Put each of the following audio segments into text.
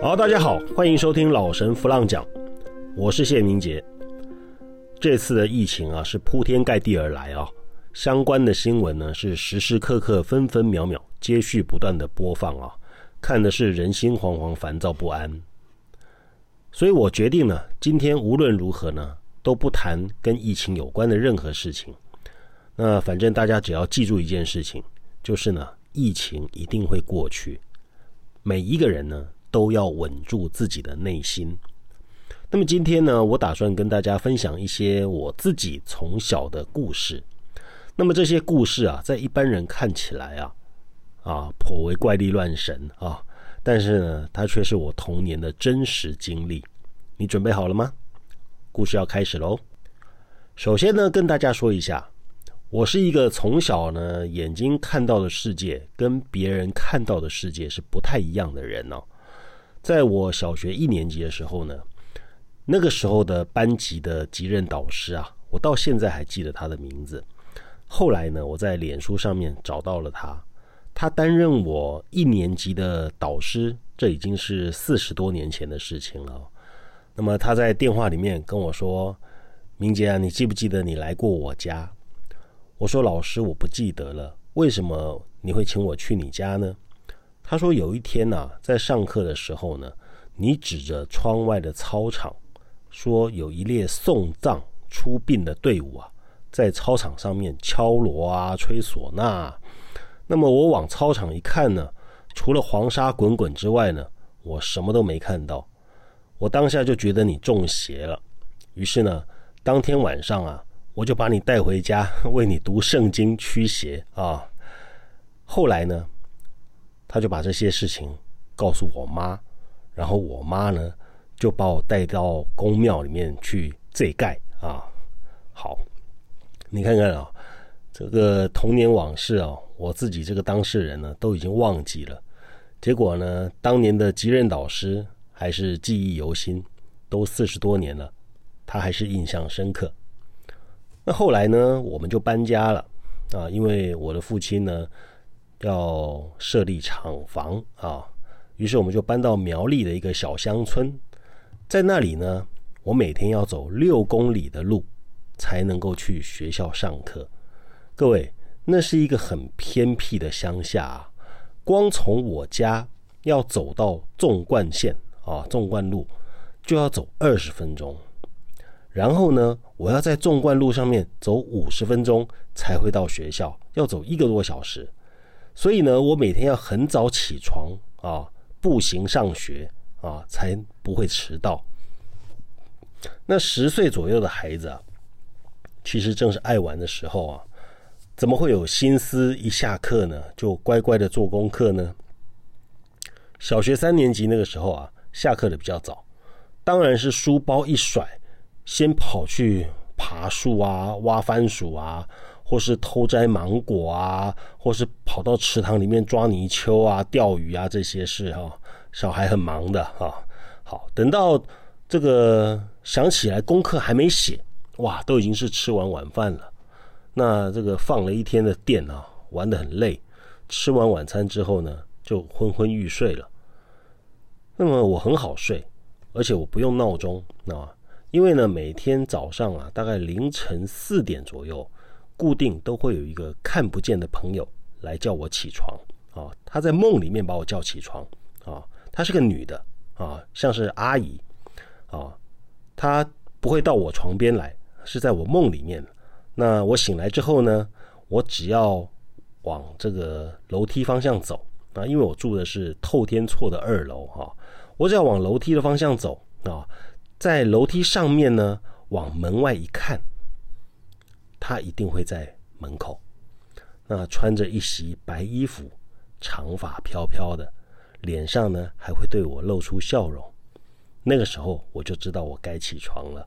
好，大家好，欢迎收听老神弗浪讲，我是谢明杰。这次的疫情啊，是铺天盖地而来啊，相关的新闻呢是时时刻刻、分分秒秒接续不断的播放啊，看的是人心惶惶、烦躁不安。所以我决定呢，今天无论如何呢，都不谈跟疫情有关的任何事情。那反正大家只要记住一件事情，就是呢，疫情一定会过去，每一个人呢。都要稳住自己的内心。那么今天呢，我打算跟大家分享一些我自己从小的故事。那么这些故事啊，在一般人看起来啊，啊颇为怪力乱神啊，但是呢，它却是我童年的真实经历。你准备好了吗？故事要开始喽。首先呢，跟大家说一下，我是一个从小呢眼睛看到的世界跟别人看到的世界是不太一样的人哦。在我小学一年级的时候呢，那个时候的班级的级任导师啊，我到现在还记得他的名字。后来呢，我在脸书上面找到了他，他担任我一年级的导师，这已经是四十多年前的事情了。那么他在电话里面跟我说：“明杰啊，你记不记得你来过我家？”我说：“老师，我不记得了。为什么你会请我去你家呢？”他说：“有一天呐，在上课的时候呢，你指着窗外的操场，说有一列送葬出殡的队伍啊，在操场上面敲锣啊、吹唢呐。那么我往操场一看呢，除了黄沙滚滚之外呢，我什么都没看到。我当下就觉得你中邪了，于是呢，当天晚上啊，我就把你带回家，为你读圣经驱邪啊。后来呢？”他就把这些事情告诉我妈，然后我妈呢就把我带到公庙里面去祭盖啊。好，你看看啊，这个童年往事啊，我自己这个当事人呢都已经忘记了。结果呢，当年的级任导师还是记忆犹新，都四十多年了，他还是印象深刻。那后来呢，我们就搬家了啊，因为我的父亲呢。要设立厂房啊，于是我们就搬到苗栗的一个小乡村，在那里呢，我每天要走六公里的路才能够去学校上课。各位，那是一个很偏僻的乡下啊，光从我家要走到纵贯线啊，纵贯路就要走二十分钟，然后呢，我要在纵贯路上面走五十分钟才会到学校，要走一个多小时。所以呢，我每天要很早起床啊，步行上学啊，才不会迟到。那十岁左右的孩子啊，其实正是爱玩的时候啊，怎么会有心思一下课呢，就乖乖的做功课呢？小学三年级那个时候啊，下课的比较早，当然是书包一甩，先跑去爬树啊，挖番薯啊。或是偷摘芒果啊，或是跑到池塘里面抓泥鳅啊、钓鱼啊这些事哈，小孩很忙的哈。好，等到这个想起来功课还没写，哇，都已经是吃完晚饭了。那这个放了一天的电啊，玩得很累，吃完晚餐之后呢，就昏昏欲睡了。那么我很好睡，而且我不用闹钟啊，因为呢，每天早上啊，大概凌晨四点左右。固定都会有一个看不见的朋友来叫我起床啊，他在梦里面把我叫起床啊，她是个女的啊，像是阿姨啊，她不会到我床边来，是在我梦里面。那我醒来之后呢，我只要往这个楼梯方向走啊，因为我住的是透天厝的二楼哈，我只要往楼梯的方向走啊，在楼梯上面呢，往门外一看。他一定会在门口，那穿着一袭白衣服，长发飘飘的，脸上呢还会对我露出笑容。那个时候我就知道我该起床了。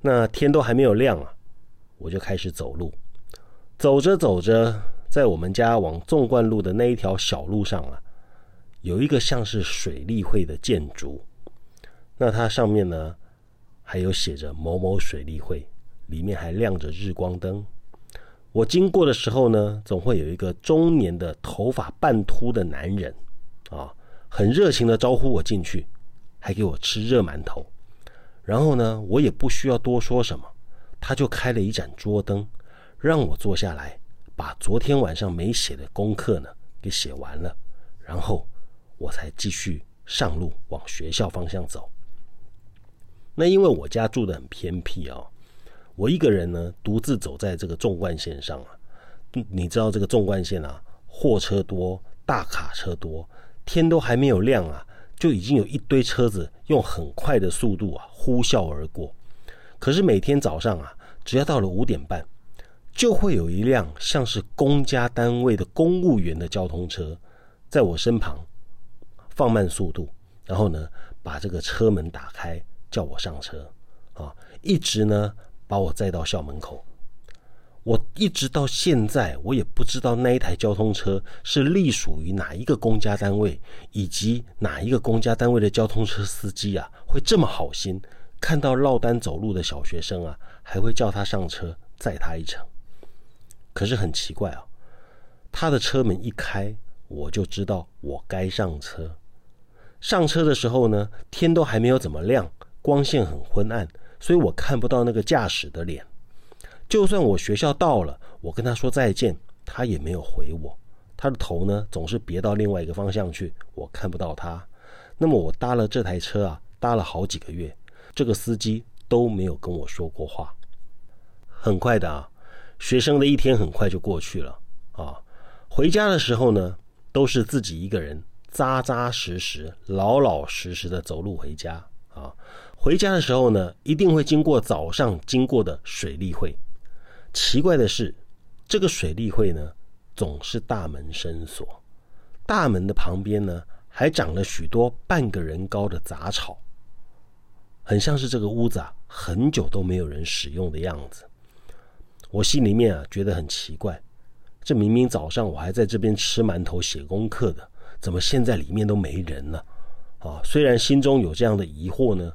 那天都还没有亮啊，我就开始走路。走着走着，在我们家往纵贯路的那一条小路上啊，有一个像是水利会的建筑。那它上面呢，还有写着某某水利会。里面还亮着日光灯。我经过的时候呢，总会有一个中年的头发半秃的男人，啊，很热情的招呼我进去，还给我吃热馒头。然后呢，我也不需要多说什么，他就开了一盏桌灯，让我坐下来，把昨天晚上没写的功课呢给写完了，然后我才继续上路往学校方向走。那因为我家住的很偏僻啊，我一个人呢独自走在这个纵贯线上啊，你知道这个纵贯线啊，货车多，大卡车多，天都还没有亮啊。就已经有一堆车子用很快的速度啊呼啸而过，可是每天早上啊，只要到了五点半，就会有一辆像是公家单位的公务员的交通车，在我身旁放慢速度，然后呢把这个车门打开，叫我上车啊，一直呢把我载到校门口。我一直到现在，我也不知道那一台交通车是隶属于哪一个公家单位，以及哪一个公家单位的交通车司机啊，会这么好心，看到落单走路的小学生啊，还会叫他上车载他一程。可是很奇怪啊，他的车门一开，我就知道我该上车。上车的时候呢，天都还没有怎么亮，光线很昏暗，所以我看不到那个驾驶的脸。就算我学校到了，我跟他说再见，他也没有回我。他的头呢，总是别到另外一个方向去，我看不到他。那么我搭了这台车啊，搭了好几个月，这个司机都没有跟我说过话。很快的啊，学生的一天很快就过去了啊。回家的时候呢，都是自己一个人，扎扎实实、老老实实的走路回家啊。回家的时候呢，一定会经过早上经过的水利会。奇怪的是，这个水利会呢，总是大门深锁，大门的旁边呢，还长了许多半个人高的杂草，很像是这个屋子啊，很久都没有人使用的样子。我心里面啊，觉得很奇怪，这明明早上我还在这边吃馒头写功课的，怎么现在里面都没人了？啊，虽然心中有这样的疑惑呢，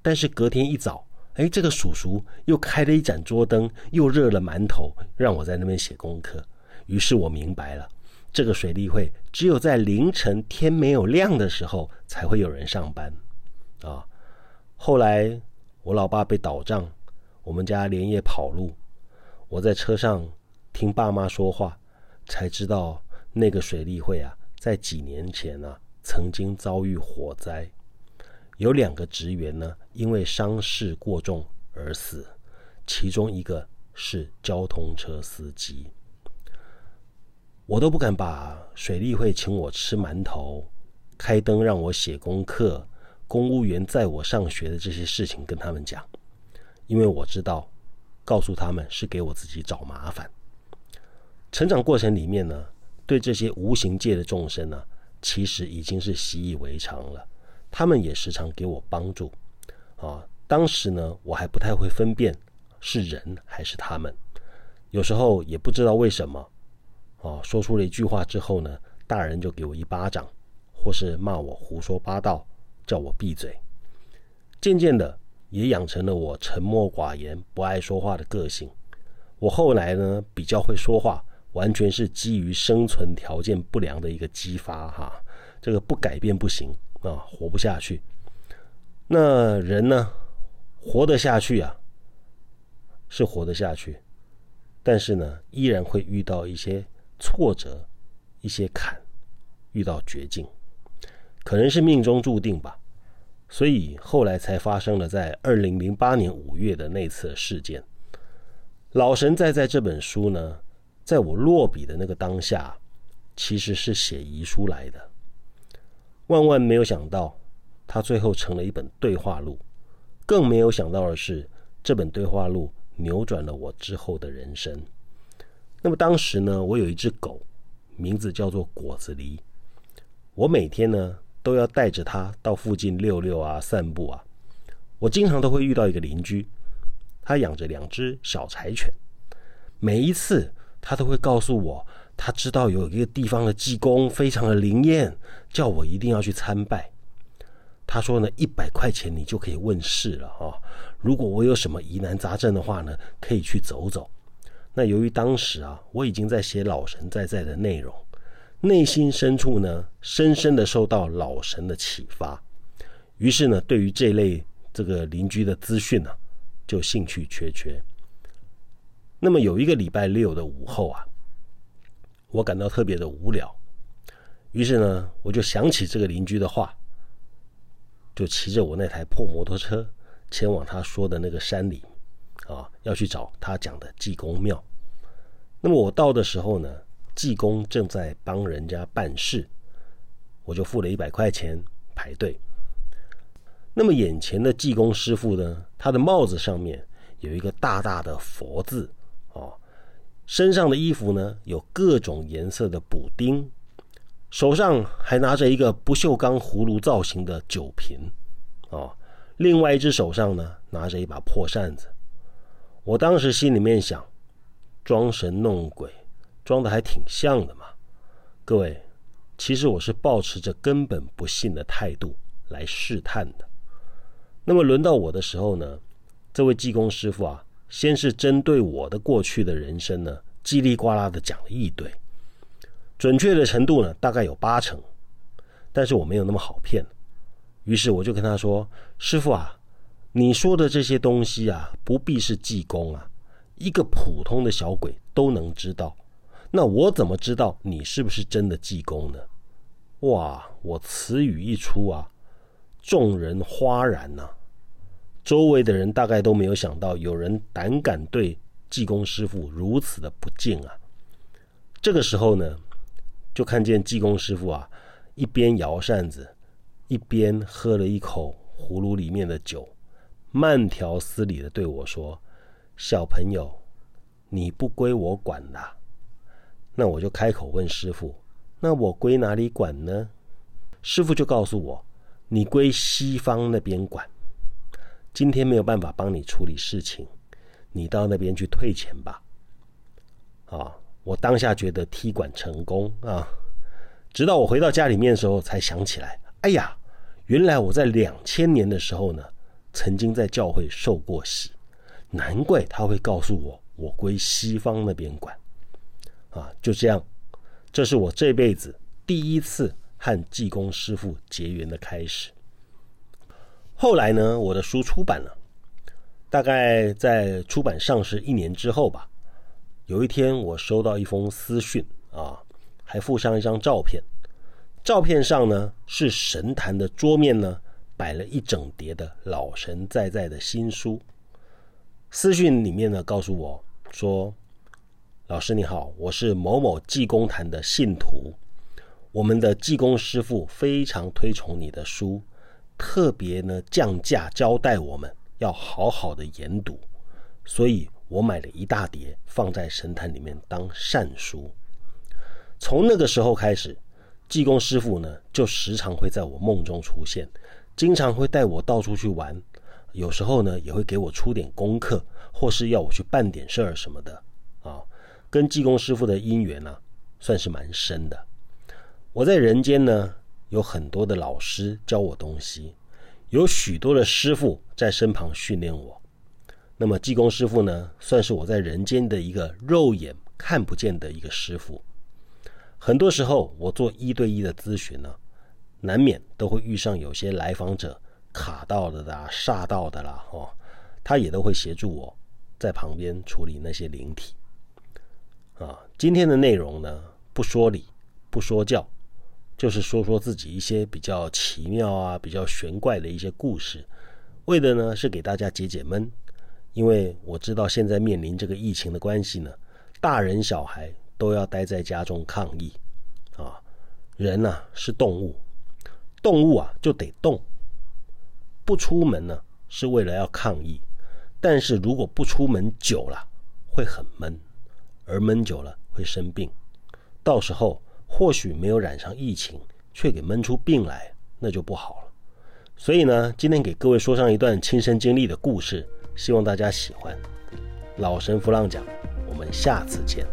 但是隔天一早。哎，这个叔叔又开了一盏桌灯，又热了馒头，让我在那边写功课。于是我明白了，这个水利会只有在凌晨天没有亮的时候才会有人上班。啊，后来我老爸被倒账，我们家连夜跑路。我在车上听爸妈说话，才知道那个水利会啊，在几年前呢，曾经遭遇火灾。有两个职员呢，因为伤势过重而死，其中一个是交通车司机。我都不敢把水利会请我吃馒头、开灯让我写功课、公务员载我上学的这些事情跟他们讲，因为我知道，告诉他们是给我自己找麻烦。成长过程里面呢，对这些无形界的众生呢，其实已经是习以为常了。他们也时常给我帮助，啊，当时呢，我还不太会分辨是人还是他们，有时候也不知道为什么，啊，说出了一句话之后呢，大人就给我一巴掌，或是骂我胡说八道，叫我闭嘴。渐渐的，也养成了我沉默寡言、不爱说话的个性。我后来呢，比较会说话，完全是基于生存条件不良的一个激发，哈，这个不改变不行。啊，活不下去。那人呢，活得下去啊，是活得下去，但是呢，依然会遇到一些挫折、一些坎，遇到绝境，可能是命中注定吧。所以后来才发生了在二零零八年五月的那次事件。老神在在这本书呢，在我落笔的那个当下，其实是写遗书来的。万万没有想到，他最后成了一本对话录。更没有想到的是，这本对话录扭转了我之后的人生。那么当时呢，我有一只狗，名字叫做果子狸。我每天呢都要带着它到附近溜溜啊、散步啊。我经常都会遇到一个邻居，他养着两只小柴犬。每一次，他都会告诉我。他知道有一个地方的济公非常的灵验，叫我一定要去参拜。他说呢，一百块钱你就可以问世了啊！如果我有什么疑难杂症的话呢，可以去走走。那由于当时啊，我已经在写老神在在的内容，内心深处呢，深深的受到老神的启发，于是呢，对于这类这个邻居的资讯呢，就兴趣缺缺。那么有一个礼拜六的午后啊，我感到特别的无聊，于是呢，我就想起这个邻居的话，就骑着我那台破摩托车前往他说的那个山里，啊，要去找他讲的济公庙。那么我到的时候呢，济公正在帮人家办事，我就付了一百块钱排队。那么眼前的济公师傅呢，他的帽子上面有一个大大的佛字。哦，身上的衣服呢有各种颜色的补丁，手上还拿着一个不锈钢葫芦造型的酒瓶，哦，另外一只手上呢拿着一把破扇子。我当时心里面想，装神弄鬼，装的还挺像的嘛。各位，其实我是抱持着根本不信的态度来试探的。那么轮到我的时候呢，这位济公师傅啊。先是针对我的过去的人生呢，叽里呱啦的讲了一堆，准确的程度呢大概有八成，但是我没有那么好骗，于是我就跟他说：“师傅啊，你说的这些东西啊，不必是济公啊，一个普通的小鬼都能知道，那我怎么知道你是不是真的济公呢？”哇，我词语一出啊，众人哗然呐。周围的人大概都没有想到，有人胆敢对济公师傅如此的不敬啊！这个时候呢，就看见济公师傅啊，一边摇扇子，一边喝了一口葫芦里面的酒，慢条斯理的对我说：“小朋友，你不归我管的。”那我就开口问师傅：“那我归哪里管呢？”师傅就告诉我：“你归西方那边管。”今天没有办法帮你处理事情，你到那边去退钱吧。啊，我当下觉得踢馆成功啊，直到我回到家里面的时候才想起来，哎呀，原来我在两千年的时候呢，曾经在教会受过洗，难怪他会告诉我我归西方那边管。啊，就这样，这是我这辈子第一次和济公师傅结缘的开始。后来呢，我的书出版了，大概在出版上市一年之后吧。有一天，我收到一封私讯啊，还附上一张照片。照片上呢，是神坛的桌面呢，摆了一整叠的老神在在的新书。私讯里面呢，告诉我说：“老师你好，我是某某济公坛的信徒，我们的济公师傅非常推崇你的书。”特别呢，降价交代我们要好好的研读，所以我买了一大叠放在神坛里面当善书。从那个时候开始，济公师傅呢就时常会在我梦中出现，经常会带我到处去玩，有时候呢也会给我出点功课，或是要我去办点事儿什么的啊。跟济公师傅的姻缘呢，算是蛮深的。我在人间呢。有很多的老师教我东西，有许多的师傅在身旁训练我。那么济公师傅呢，算是我在人间的一个肉眼看不见的一个师傅。很多时候我做一对一的咨询呢，难免都会遇上有些来访者卡到的啦、煞到的啦，哦，他也都会协助我在旁边处理那些灵体。啊，今天的内容呢，不说理，不说教。就是说说自己一些比较奇妙啊、比较玄怪的一些故事，为的呢是给大家解解闷。因为我知道现在面临这个疫情的关系呢，大人小孩都要待在家中抗疫啊。人呐是动物，动物啊就得动，不出门呢是为了要抗疫。但是如果不出门久了会很闷，而闷久了会生病，到时候。或许没有染上疫情，却给闷出病来，那就不好了。所以呢，今天给各位说上一段亲身经历的故事，希望大家喜欢。老神弗朗讲，我们下次见。